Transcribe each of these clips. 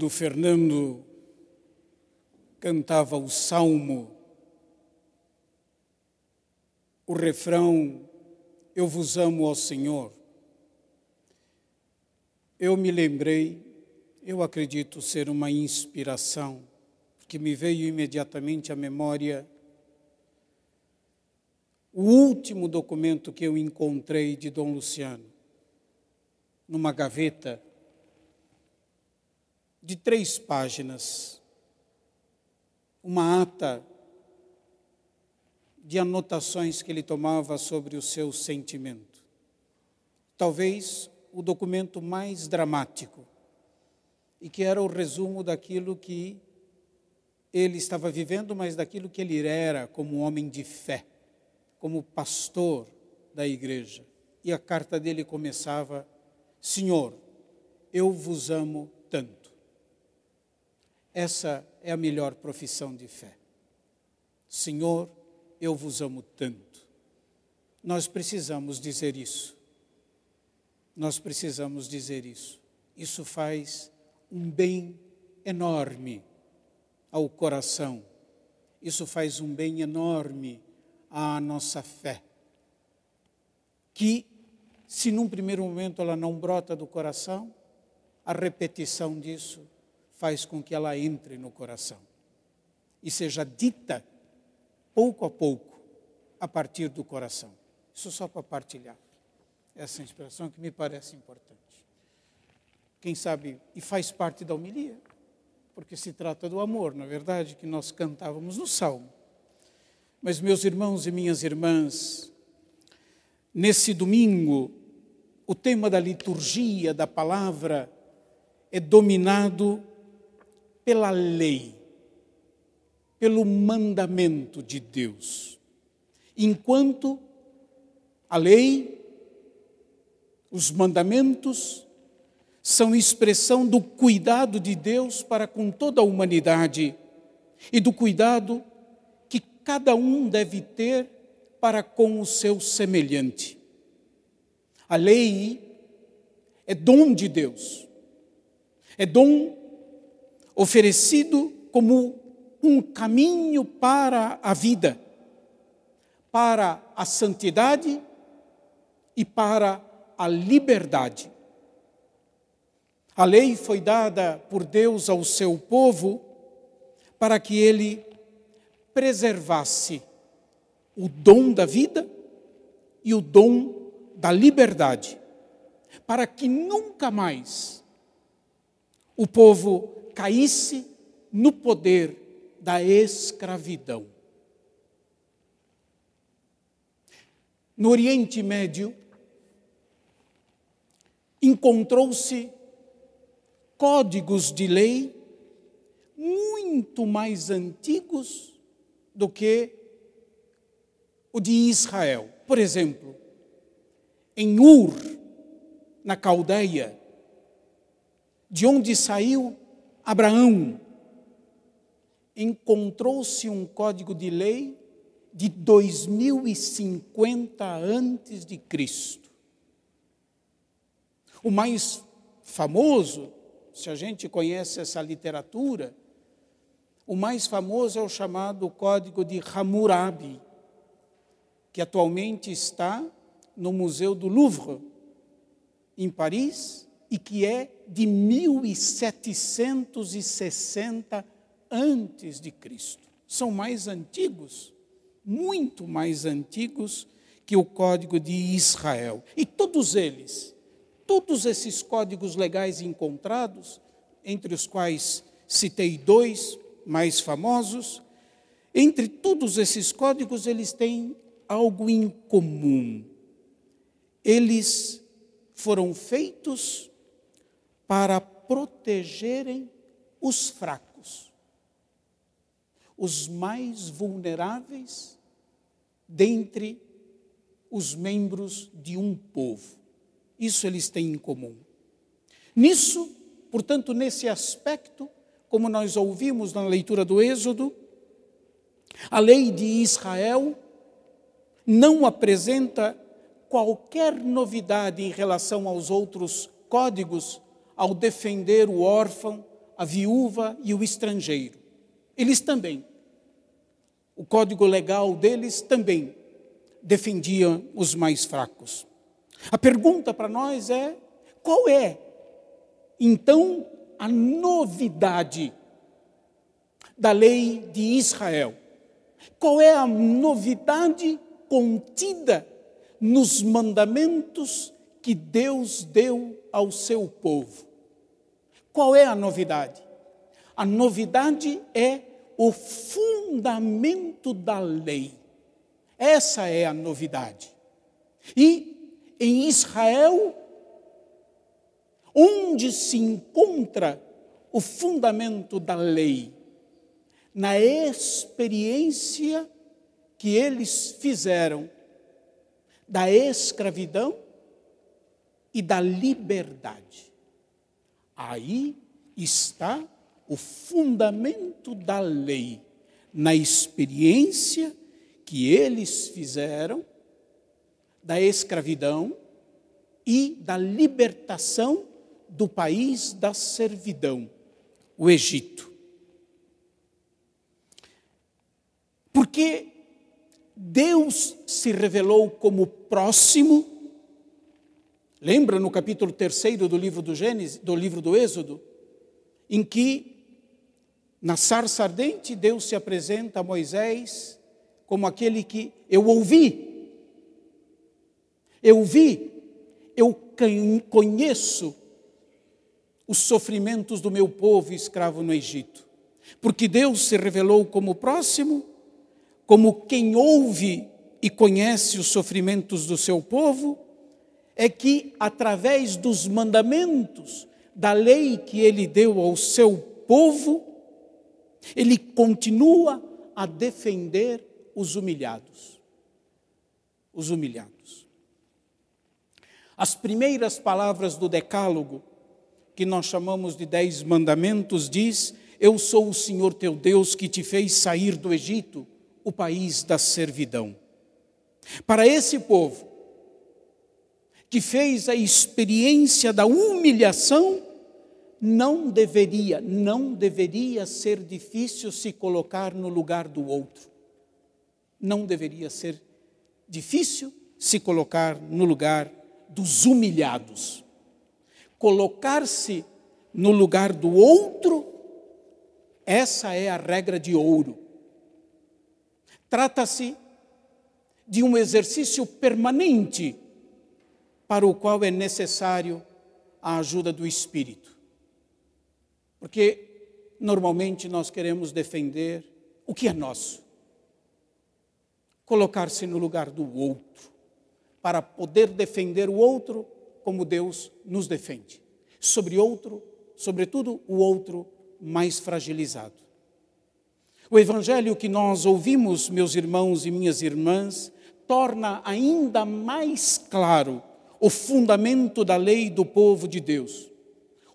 quando Fernando cantava o salmo, o refrão Eu vos amo, ó Senhor, eu me lembrei, eu acredito ser uma inspiração, que me veio imediatamente à memória. O último documento que eu encontrei de Dom Luciano, numa gaveta de três páginas, uma ata de anotações que ele tomava sobre o seu sentimento. Talvez o documento mais dramático, e que era o resumo daquilo que ele estava vivendo, mas daquilo que ele era como homem de fé, como pastor da igreja. E a carta dele começava: Senhor, eu vos amo tanto. Essa é a melhor profissão de fé. Senhor, eu vos amo tanto. Nós precisamos dizer isso. Nós precisamos dizer isso. Isso faz um bem enorme ao coração. Isso faz um bem enorme à nossa fé. Que, se num primeiro momento ela não brota do coração, a repetição disso faz com que ela entre no coração e seja dita pouco a pouco a partir do coração. Isso só para partilhar essa inspiração que me parece importante. Quem sabe, e faz parte da homilia, porque se trata do amor, na é verdade, que nós cantávamos no Salmo. Mas, meus irmãos e minhas irmãs, nesse domingo, o tema da liturgia, da palavra, é dominado pela lei, pelo mandamento de Deus. Enquanto a lei os mandamentos são expressão do cuidado de Deus para com toda a humanidade e do cuidado que cada um deve ter para com o seu semelhante. A lei é dom de Deus, é dom oferecido como um caminho para a vida, para a santidade e para a liberdade. A lei foi dada por Deus ao seu povo para que ele preservasse o dom da vida e o dom da liberdade, para que nunca mais o povo caísse no poder da escravidão. No Oriente Médio, encontrou-se códigos de lei muito mais antigos do que o de Israel. Por exemplo, em Ur, na Caldeia, de onde saiu Abraão, encontrou-se um código de lei de 2050 antes de Cristo. O mais famoso, se a gente conhece essa literatura, o mais famoso é o chamado Código de Hammurabi, que atualmente está no Museu do Louvre, em Paris, e que é de 1760 antes de Cristo. São mais antigos, muito mais antigos que o Código de Israel. E todos eles todos esses códigos legais encontrados, entre os quais citei dois mais famosos, entre todos esses códigos eles têm algo em comum. Eles foram feitos para protegerem os fracos, os mais vulneráveis dentre os membros de um povo. Isso eles têm em comum. Nisso, portanto, nesse aspecto, como nós ouvimos na leitura do Êxodo, a lei de Israel não apresenta qualquer novidade em relação aos outros códigos ao defender o órfão, a viúva e o estrangeiro. Eles também. O código legal deles também defendia os mais fracos. A pergunta para nós é: qual é, então, a novidade da lei de Israel? Qual é a novidade contida nos mandamentos que Deus deu ao seu povo? Qual é a novidade? A novidade é o fundamento da lei. Essa é a novidade. E em Israel, onde se encontra o fundamento da lei? Na experiência que eles fizeram da escravidão e da liberdade. Aí está o fundamento da lei, na experiência que eles fizeram da escravidão e da libertação do país da servidão, o Egito. Porque Deus se revelou como próximo. Lembra no capítulo 3 do livro do Gênesis, do livro do Êxodo, em que na sarça ardente Deus se apresenta a Moisés como aquele que eu ouvi. Eu vi, eu conheço os sofrimentos do meu povo escravo no Egito. Porque Deus se revelou como próximo, como quem ouve e conhece os sofrimentos do seu povo, é que através dos mandamentos, da lei que ele deu ao seu povo, ele continua a defender os humilhados. Os humilhados. As primeiras palavras do Decálogo, que nós chamamos de Dez Mandamentos, diz: Eu sou o Senhor teu Deus que te fez sair do Egito, o país da servidão. Para esse povo, que fez a experiência da humilhação, não deveria, não deveria ser difícil se colocar no lugar do outro não deveria ser difícil se colocar no lugar dos humilhados. Colocar-se no lugar do outro, essa é a regra de ouro. Trata-se de um exercício permanente para o qual é necessário a ajuda do Espírito. Porque normalmente nós queremos defender o que é nosso colocar-se no lugar do outro, para poder defender o outro como Deus nos defende. Sobre outro, sobretudo o outro mais fragilizado. O evangelho que nós ouvimos, meus irmãos e minhas irmãs, torna ainda mais claro o fundamento da lei do povo de Deus.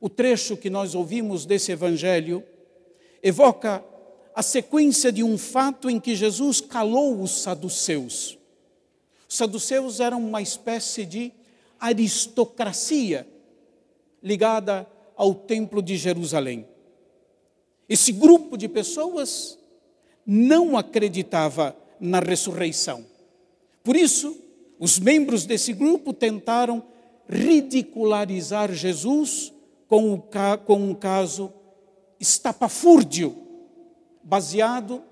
O trecho que nós ouvimos desse evangelho evoca a sequência de um fato em que Jesus calou os saduceus. Os saduceus eram uma espécie de aristocracia ligada ao Templo de Jerusalém. Esse grupo de pessoas não acreditava na ressurreição. Por isso, os membros desse grupo tentaram ridicularizar Jesus com, o, com um caso estapafúrdio baseado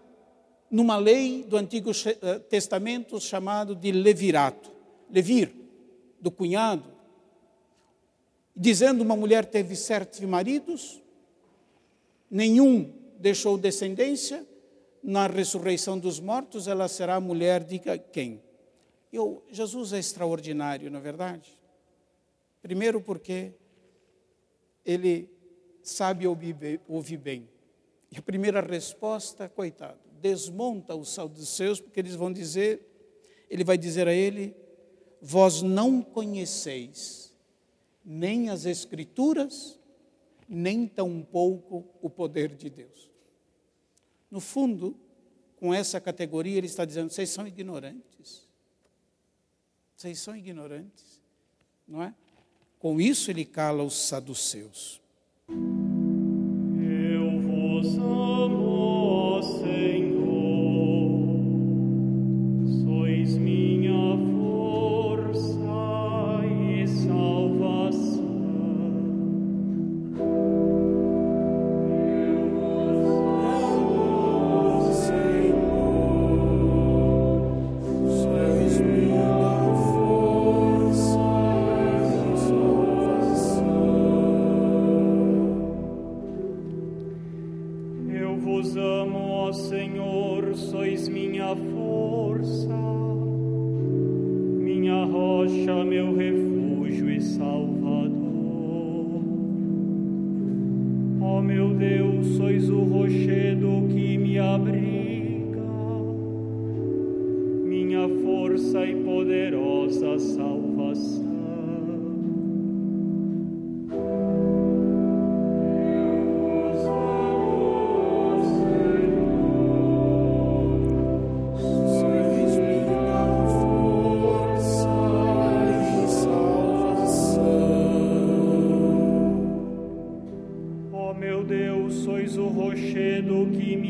numa lei do Antigo eh, Testamento chamado de levirato, levir, do cunhado, dizendo uma mulher teve sete maridos, nenhum deixou descendência, na ressurreição dos mortos ela será mulher de quem? Eu, Jesus é extraordinário, na é verdade. Primeiro porque ele sabe ouvir bem. E a primeira resposta, coitado, desmonta os saduceus, porque eles vão dizer, ele vai dizer a ele: Vós não conheceis nem as Escrituras, nem tampouco o poder de Deus. No fundo, com essa categoria, ele está dizendo: vocês são ignorantes. Vocês são ignorantes, não é? Com isso ele cala os saduceus. Eu vos amo.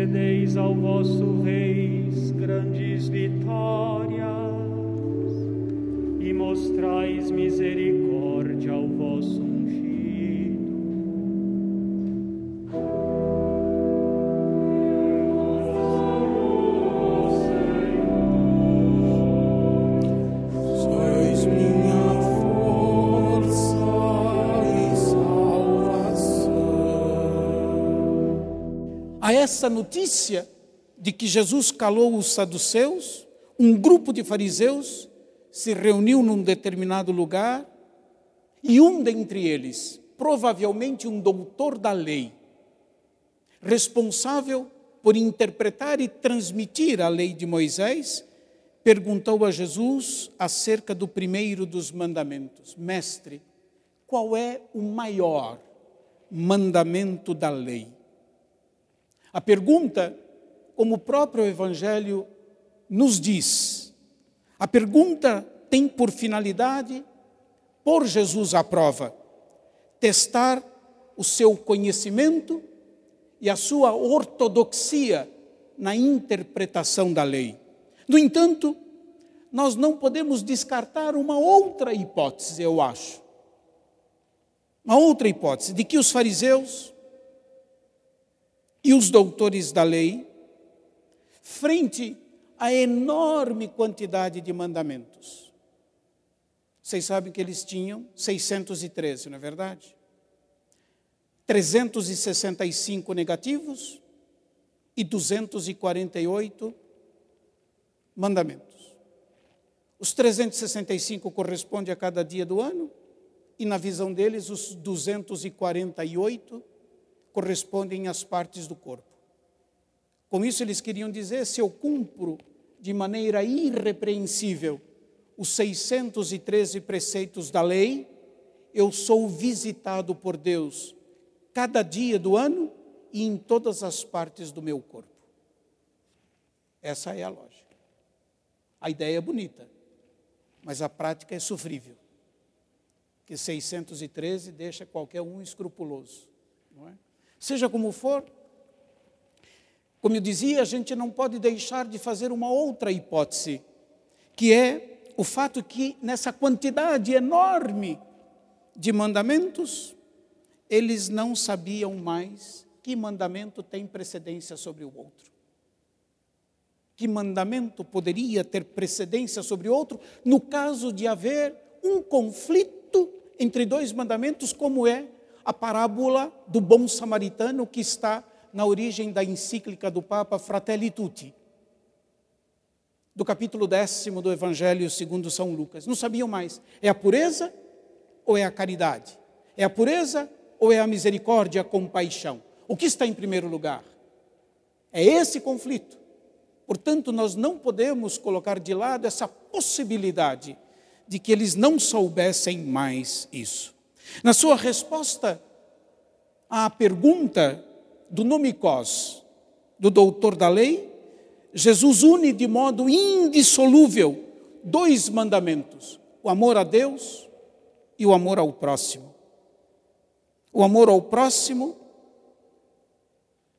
concedeis ao vosso rei grandes vitórias e mostrais misericórdia ao vosso essa notícia de que Jesus calou os saduceus, um grupo de fariseus se reuniu num determinado lugar e um dentre eles, provavelmente um doutor da lei, responsável por interpretar e transmitir a lei de Moisés, perguntou a Jesus acerca do primeiro dos mandamentos: Mestre, qual é o maior mandamento da lei? A pergunta, como o próprio Evangelho nos diz, a pergunta tem por finalidade pôr Jesus à prova, testar o seu conhecimento e a sua ortodoxia na interpretação da lei. No entanto, nós não podemos descartar uma outra hipótese, eu acho. Uma outra hipótese, de que os fariseus e os doutores da lei, frente à enorme quantidade de mandamentos. Vocês sabem que eles tinham 613, não é verdade? 365 negativos e 248 mandamentos. Os 365 correspondem a cada dia do ano, e na visão deles, os 248 correspondem às partes do corpo. Com isso, eles queriam dizer: se eu cumpro de maneira irrepreensível os 613 preceitos da lei, eu sou visitado por Deus cada dia do ano e em todas as partes do meu corpo. Essa é a lógica. A ideia é bonita, mas a prática é sofrível. Que 613 deixa qualquer um escrupuloso, não é? Seja como for, como eu dizia, a gente não pode deixar de fazer uma outra hipótese, que é o fato que nessa quantidade enorme de mandamentos, eles não sabiam mais que mandamento tem precedência sobre o outro. que mandamento poderia ter precedência sobre outro no caso de haver um conflito entre dois mandamentos, como é a parábola do bom samaritano que está na origem da encíclica do Papa Fratelli Tutti, do capítulo décimo do Evangelho segundo São Lucas. Não sabiam mais, é a pureza ou é a caridade? É a pureza ou é a misericórdia, a compaixão? O que está em primeiro lugar? É esse conflito. Portanto, nós não podemos colocar de lado essa possibilidade de que eles não soubessem mais isso. Na sua resposta à pergunta do Nomicós, do doutor da lei, Jesus une de modo indissolúvel dois mandamentos: o amor a Deus e o amor ao próximo. O amor ao próximo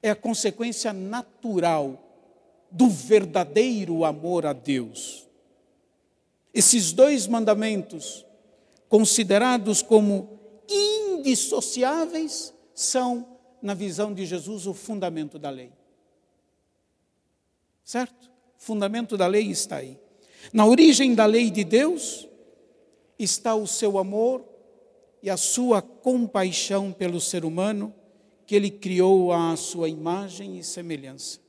é a consequência natural do verdadeiro amor a Deus. Esses dois mandamentos, considerados como indissociáveis, são, na visão de Jesus, o fundamento da lei. Certo? O fundamento da lei está aí. Na origem da lei de Deus está o seu amor e a sua compaixão pelo ser humano, que ele criou à sua imagem e semelhança.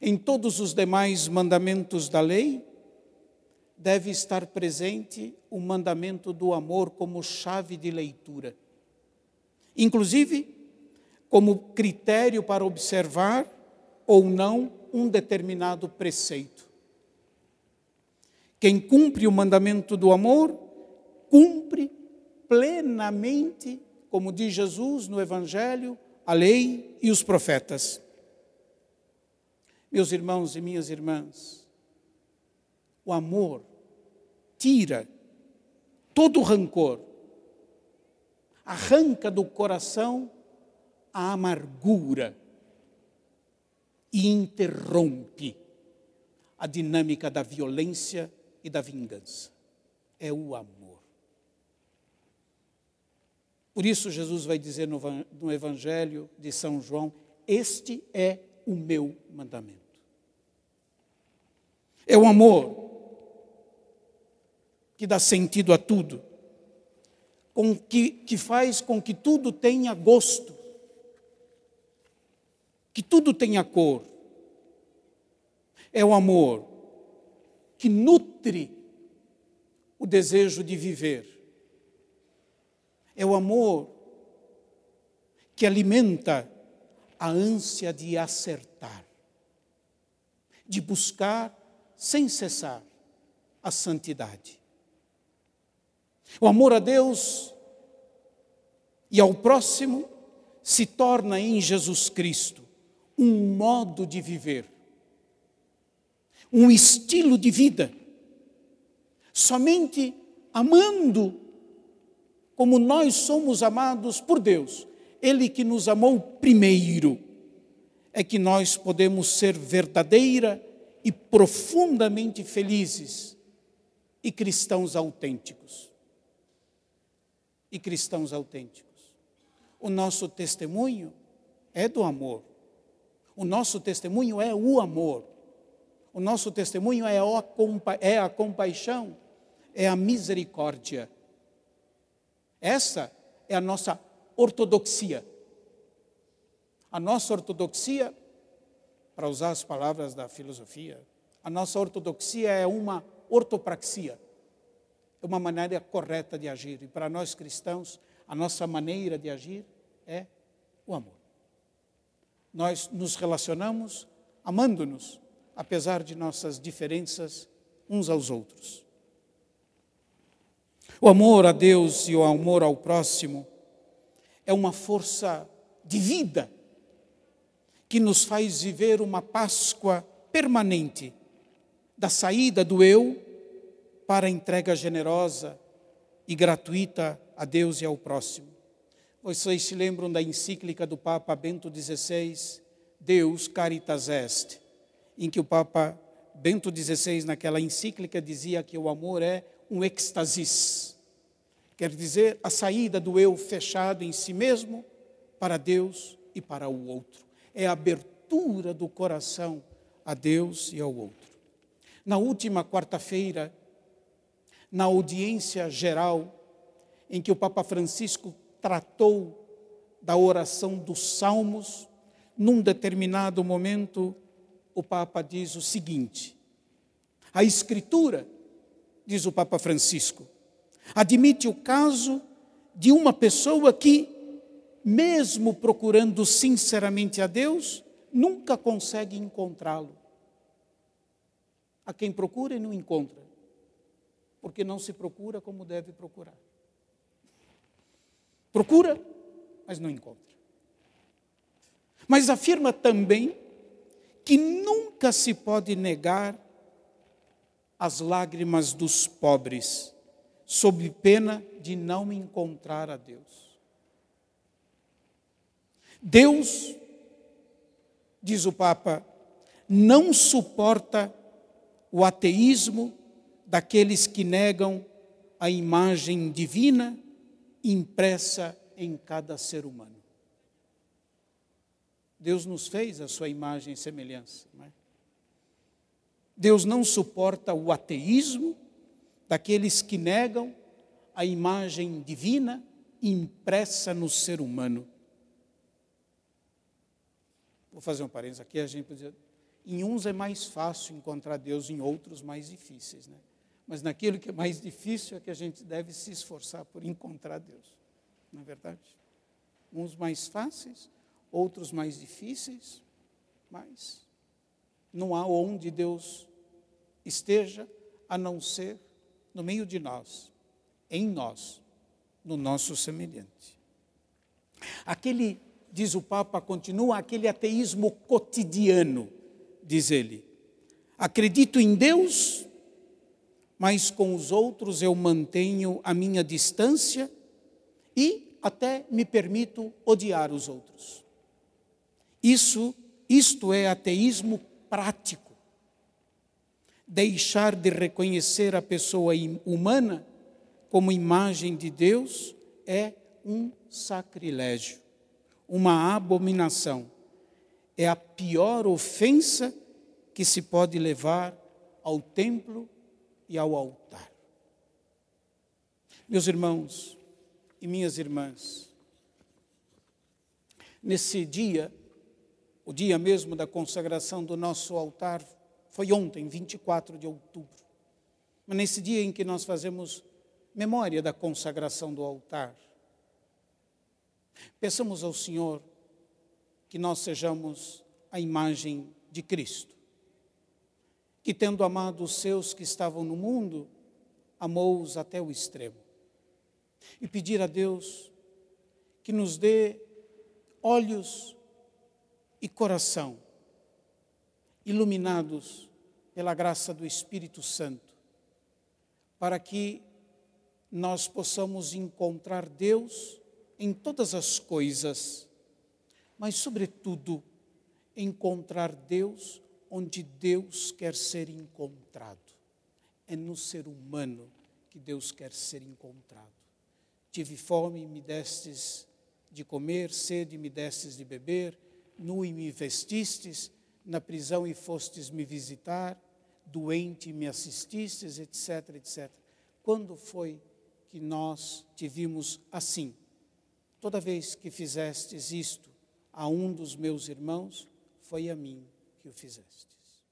Em todos os demais mandamentos da lei, deve estar presente o mandamento do amor como chave de leitura. Inclusive, como critério para observar ou não um determinado preceito. Quem cumpre o mandamento do amor, cumpre plenamente, como diz Jesus no Evangelho, a lei e os profetas. Meus irmãos e minhas irmãs, o amor tira todo o rancor, arranca do coração a amargura e interrompe a dinâmica da violência e da vingança. É o amor. Por isso, Jesus vai dizer no Evangelho de São João: Este é o meu mandamento. É o amor que dá sentido a tudo, com que, que faz com que tudo tenha gosto, que tudo tenha cor. É o amor que nutre o desejo de viver. É o amor que alimenta a ânsia de acertar, de buscar sem cessar a santidade. O amor a Deus e ao próximo se torna em Jesus Cristo um modo de viver, um estilo de vida. Somente amando como nós somos amados por Deus, Ele que nos amou primeiro, é que nós podemos ser verdadeira e profundamente felizes e cristãos autênticos e cristãos autênticos. O nosso testemunho é do amor. O nosso testemunho é o amor. O nosso testemunho é a, é a compaixão, é a misericórdia. Essa é a nossa ortodoxia. A nossa ortodoxia, para usar as palavras da filosofia, a nossa ortodoxia é uma ortopraxia uma maneira correta de agir. E para nós cristãos, a nossa maneira de agir é o amor. Nós nos relacionamos amando-nos, apesar de nossas diferenças uns aos outros. O amor a Deus e o amor ao próximo é uma força de vida que nos faz viver uma Páscoa permanente da saída do eu para a entrega generosa e gratuita a Deus e ao próximo. Vocês se lembram da encíclica do Papa Bento XVI, Deus Caritas Est, em que o Papa Bento XVI, naquela encíclica, dizia que o amor é um êxtasis, quer dizer, a saída do eu fechado em si mesmo para Deus e para o outro. É a abertura do coração a Deus e ao outro. Na última quarta-feira, na audiência geral, em que o Papa Francisco tratou da oração dos Salmos, num determinado momento, o Papa diz o seguinte: a Escritura, diz o Papa Francisco, admite o caso de uma pessoa que, mesmo procurando sinceramente a Deus, nunca consegue encontrá-lo. A quem procura e não encontra, porque não se procura como deve procurar. Procura, mas não encontra. Mas afirma também que nunca se pode negar as lágrimas dos pobres, sob pena de não encontrar a Deus. Deus, diz o Papa, não suporta o ateísmo daqueles que negam a imagem divina impressa em cada ser humano. Deus nos fez a sua imagem e semelhança. Não é? Deus não suporta o ateísmo daqueles que negam a imagem divina impressa no ser humano. Vou fazer um parênteses aqui, a gente pode dizer, em uns é mais fácil encontrar Deus, em outros mais difíceis, né? Mas naquilo que é mais difícil é que a gente deve se esforçar por encontrar Deus. Não é verdade? Uns mais fáceis, outros mais difíceis, mas não há onde Deus esteja a não ser no meio de nós, em nós, no nosso semelhante. Aquele, diz o Papa, continua aquele ateísmo cotidiano, diz ele. Acredito em Deus, mas com os outros eu mantenho a minha distância e até me permito odiar os outros. Isso, isto é ateísmo prático. Deixar de reconhecer a pessoa humana como imagem de Deus é um sacrilégio, uma abominação. É a pior ofensa que se pode levar ao templo e ao altar. Meus irmãos e minhas irmãs, nesse dia, o dia mesmo da consagração do nosso altar, foi ontem, 24 de outubro. Mas nesse dia em que nós fazemos memória da consagração do altar, peçamos ao Senhor que nós sejamos a imagem de Cristo que, tendo amado os seus que estavam no mundo, amou-os até o extremo. E pedir a Deus que nos dê olhos e coração iluminados pela graça do Espírito Santo, para que nós possamos encontrar Deus em todas as coisas, mas, sobretudo, encontrar Deus onde Deus quer ser encontrado. É no ser humano que Deus quer ser encontrado. Tive fome me destes de comer, sede me destes de beber, nu e me vestistes, na prisão e fostes me visitar, doente me assististes, etc, etc. Quando foi que nós te vimos assim? Toda vez que fizestes isto a um dos meus irmãos, foi a mim que o fizestes.